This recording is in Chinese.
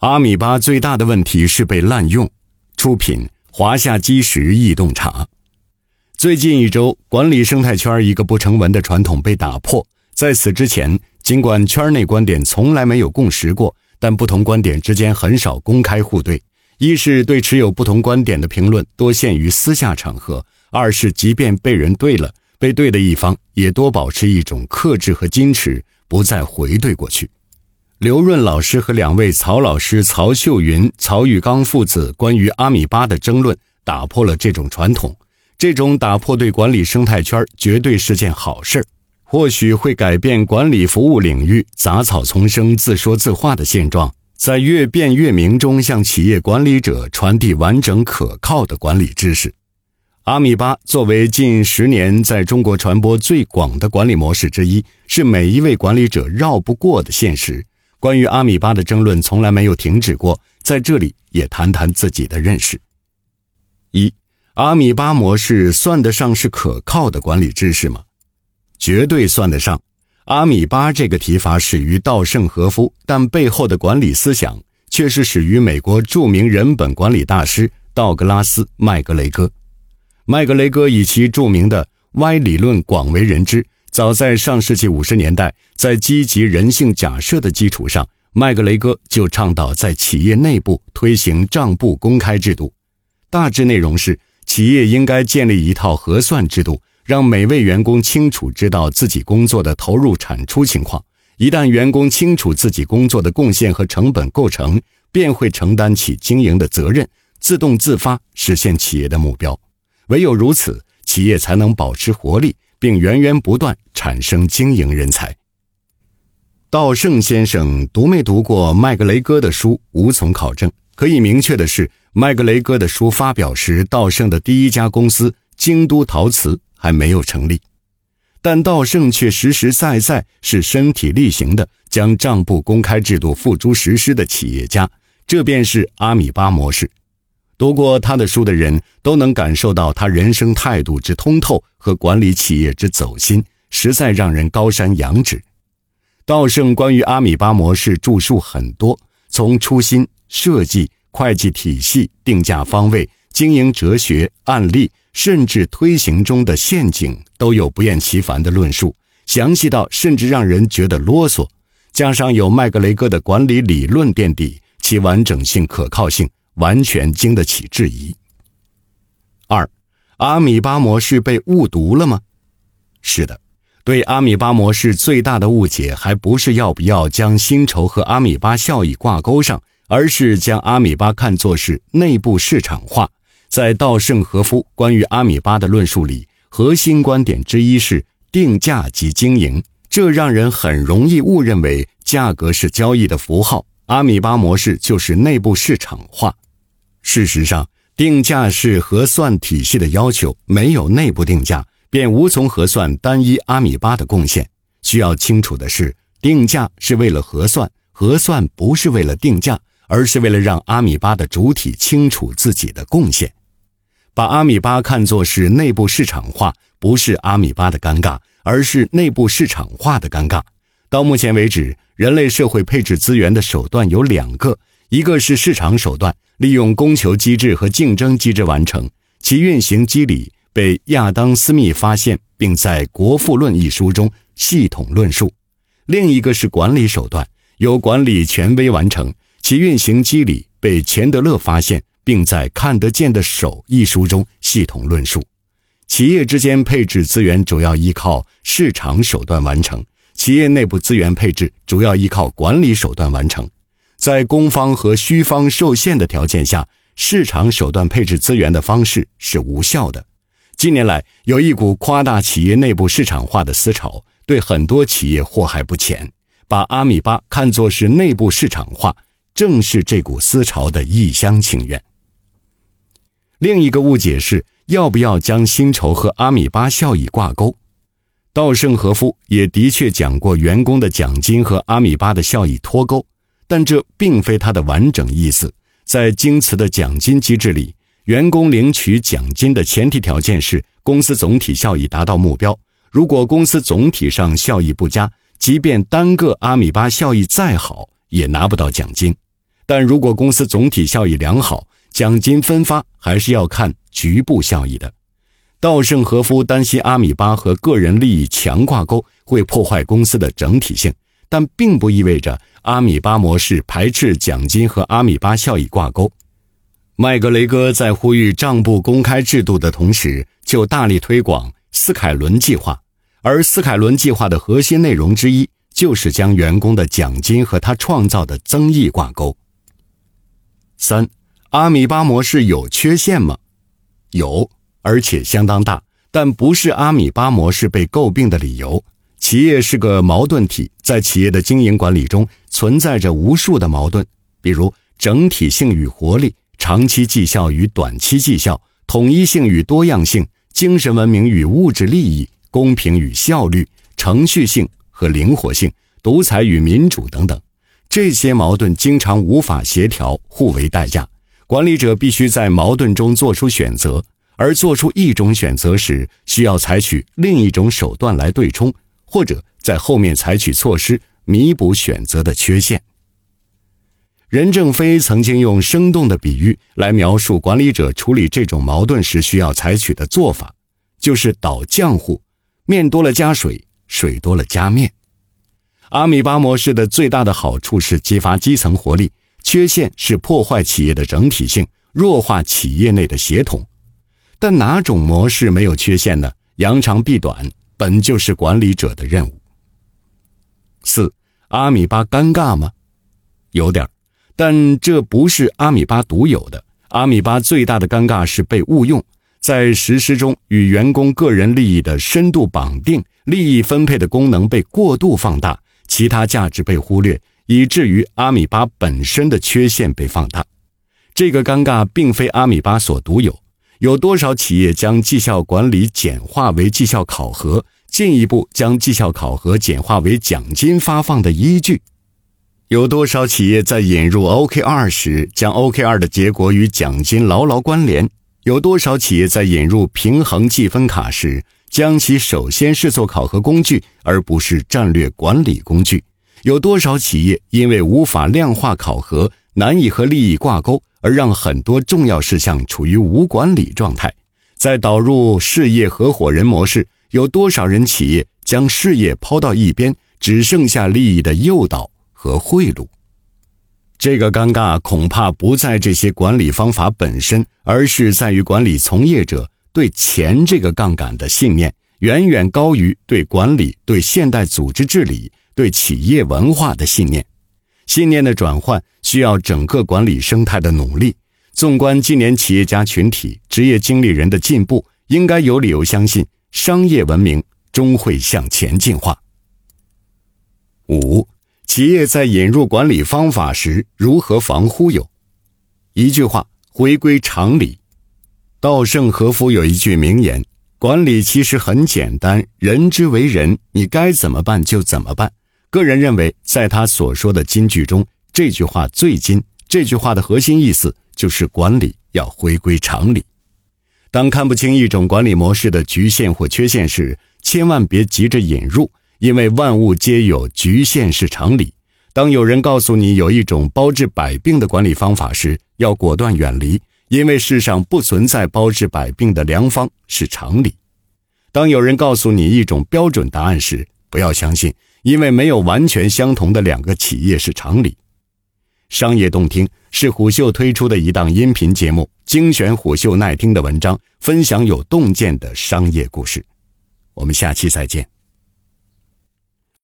阿米巴最大的问题是被滥用。出品：华夏基石易冻茶。最近一周，管理生态圈一个不成文的传统被打破。在此之前，尽管圈内观点从来没有共识过，但不同观点之间很少公开互对。一是对持有不同观点的评论多限于私下场合；二是即便被人对了，被对的一方也多保持一种克制和矜持，不再回对过去。刘润老师和两位曹老师曹秀云、曹玉刚父子关于阿米巴的争论，打破了这种传统。这种打破对管理生态圈绝对是件好事，或许会改变管理服务领域杂草丛生、自说自话的现状，在越辩越明中向企业管理者传递完整可靠的管理知识。阿米巴作为近十年在中国传播最广的管理模式之一，是每一位管理者绕不过的现实。关于阿米巴的争论从来没有停止过，在这里也谈谈自己的认识。一，阿米巴模式算得上是可靠的管理知识吗？绝对算得上。阿米巴这个提法始于稻盛和夫，但背后的管理思想却是始于美国著名人本管理大师道格拉斯·麦格雷戈。麦格雷戈以其著名的 Y 理论广为人知。早在上世纪五十年代，在积极人性假设的基础上，麦格雷戈就倡导在企业内部推行账簿公开制度。大致内容是，企业应该建立一套核算制度，让每位员工清楚知道自己工作的投入产出情况。一旦员工清楚自己工作的贡献和成本构成，便会承担起经营的责任，自动自发实现企业的目标。唯有如此，企业才能保持活力。并源源不断产生经营人才。稻盛先生读没读过麦格雷戈的书，无从考证。可以明确的是，麦格雷戈的书发表时，稻盛的第一家公司京都陶瓷还没有成立。但稻盛却实实在在是身体力行的将账簿公开制度付诸实施的企业家，这便是阿米巴模式。读过他的书的人都能感受到他人生态度之通透和管理企业之走心，实在让人高山仰止。稻盛关于阿米巴模式著述很多，从初心、设计、会计体系、定价方位、经营哲学、案例，甚至推行中的陷阱，都有不厌其烦的论述，详细到甚至让人觉得啰嗦。加上有麦格雷戈的管理理论垫底，其完整性、可靠性。完全经得起质疑。二，阿米巴模式被误读了吗？是的，对阿米巴模式最大的误解，还不是要不要将薪酬和阿米巴效益挂钩上，而是将阿米巴看作是内部市场化。在稻盛和夫关于阿米巴的论述里，核心观点之一是定价及经营，这让人很容易误认为价格是交易的符号，阿米巴模式就是内部市场化。事实上，定价是核算体系的要求，没有内部定价，便无从核算单一阿米巴的贡献。需要清楚的是，定价是为了核算，核算不是为了定价，而是为了让阿米巴的主体清楚自己的贡献。把阿米巴看作是内部市场化，不是阿米巴的尴尬，而是内部市场化的尴尬。到目前为止，人类社会配置资源的手段有两个。一个是市场手段，利用供求机制和竞争机制完成其运行机理，被亚当·斯密发现，并在《国富论》一书中系统论述；另一个是管理手段，由管理权威完成其运行机理，被钱德勒发现，并在《看得见的手》一书中系统论述。企业之间配置资源主要依靠市场手段完成，企业内部资源配置主要依靠管理手段完成。在供方和需方受限的条件下，市场手段配置资源的方式是无效的。近年来，有一股夸大企业内部市场化的思潮，对很多企业祸害不浅。把阿米巴看作是内部市场化，正是这股思潮的一厢情愿。另一个误解是，要不要将薪酬和阿米巴效益挂钩？稻盛和夫也的确讲过，员工的奖金和阿米巴的效益脱钩。但这并非它的完整意思。在京瓷的奖金机制里，员工领取奖金的前提条件是公司总体效益达到目标。如果公司总体上效益不佳，即便单个阿米巴效益再好，也拿不到奖金。但如果公司总体效益良好，奖金分发还是要看局部效益的。稻盛和夫担心阿米巴和个人利益强挂钩会破坏公司的整体性，但并不意味着阿米巴模式排斥奖金和阿米巴效益挂钩。麦格雷戈在呼吁账簿公开制度的同时，就大力推广斯凯伦计划，而斯凯伦计划的核心内容之一就是将员工的奖金和他创造的增益挂钩。三，阿米巴模式有缺陷吗？有，而且相当大，但不是阿米巴模式被诟病的理由。企业是个矛盾体，在企业的经营管理中存在着无数的矛盾，比如整体性与活力、长期绩效与短期绩效、统一性与多样性、精神文明与物质利益、公平与效率、程序性和灵活性、独裁与民主等等。这些矛盾经常无法协调，互为代价。管理者必须在矛盾中做出选择，而做出一种选择时，需要采取另一种手段来对冲，或者在后面采取措施弥补选择的缺陷。任正非曾经用生动的比喻来描述管理者处理这种矛盾时需要采取的做法，就是倒浆糊，面多了加水，水多了加面。阿米巴模式的最大的好处是激发基层活力，缺陷是破坏企业的整体性，弱化企业内的协同。但哪种模式没有缺陷呢？扬长避短本就是管理者的任务。四，阿米巴尴尬吗？有点但这不是阿米巴独有的。阿米巴最大的尴尬是被误用，在实施中与员工个人利益的深度绑定，利益分配的功能被过度放大。其他价值被忽略，以至于阿米巴本身的缺陷被放大。这个尴尬并非阿米巴所独有。有多少企业将绩效管理简化为绩效考核，进一步将绩效考核简化为奖金发放的依据？有多少企业在引入 OKR 时，将 OKR 的结果与奖金牢牢关联？有多少企业在引入平衡计分卡时？将其首先视作考核工具，而不是战略管理工具。有多少企业因为无法量化考核，难以和利益挂钩，而让很多重要事项处于无管理状态？在导入事业合伙人模式，有多少人企业将事业抛到一边，只剩下利益的诱导和贿赂？这个尴尬恐怕不在这些管理方法本身，而是在于管理从业者。对钱这个杠杆的信念，远远高于对管理、对现代组织治理、对企业文化的信念。信念的转换需要整个管理生态的努力。纵观今年企业家群体、职业经理人的进步，应该有理由相信，商业文明终会向前进化。五，企业在引入管理方法时如何防忽悠？一句话，回归常理。稻盛和夫有一句名言：“管理其实很简单，人之为人，你该怎么办就怎么办。”个人认为，在他所说的金句中，这句话最金。这句话的核心意思就是管理要回归常理。当看不清一种管理模式的局限或缺陷时，千万别急着引入，因为万物皆有局限是常理。当有人告诉你有一种包治百病的管理方法时，要果断远离。因为世上不存在包治百病的良方，是常理。当有人告诉你一种标准答案时，不要相信，因为没有完全相同的两个企业是常理。商业洞听是虎嗅推出的一档音频节目，精选虎嗅耐听的文章，分享有洞见的商业故事。我们下期再见。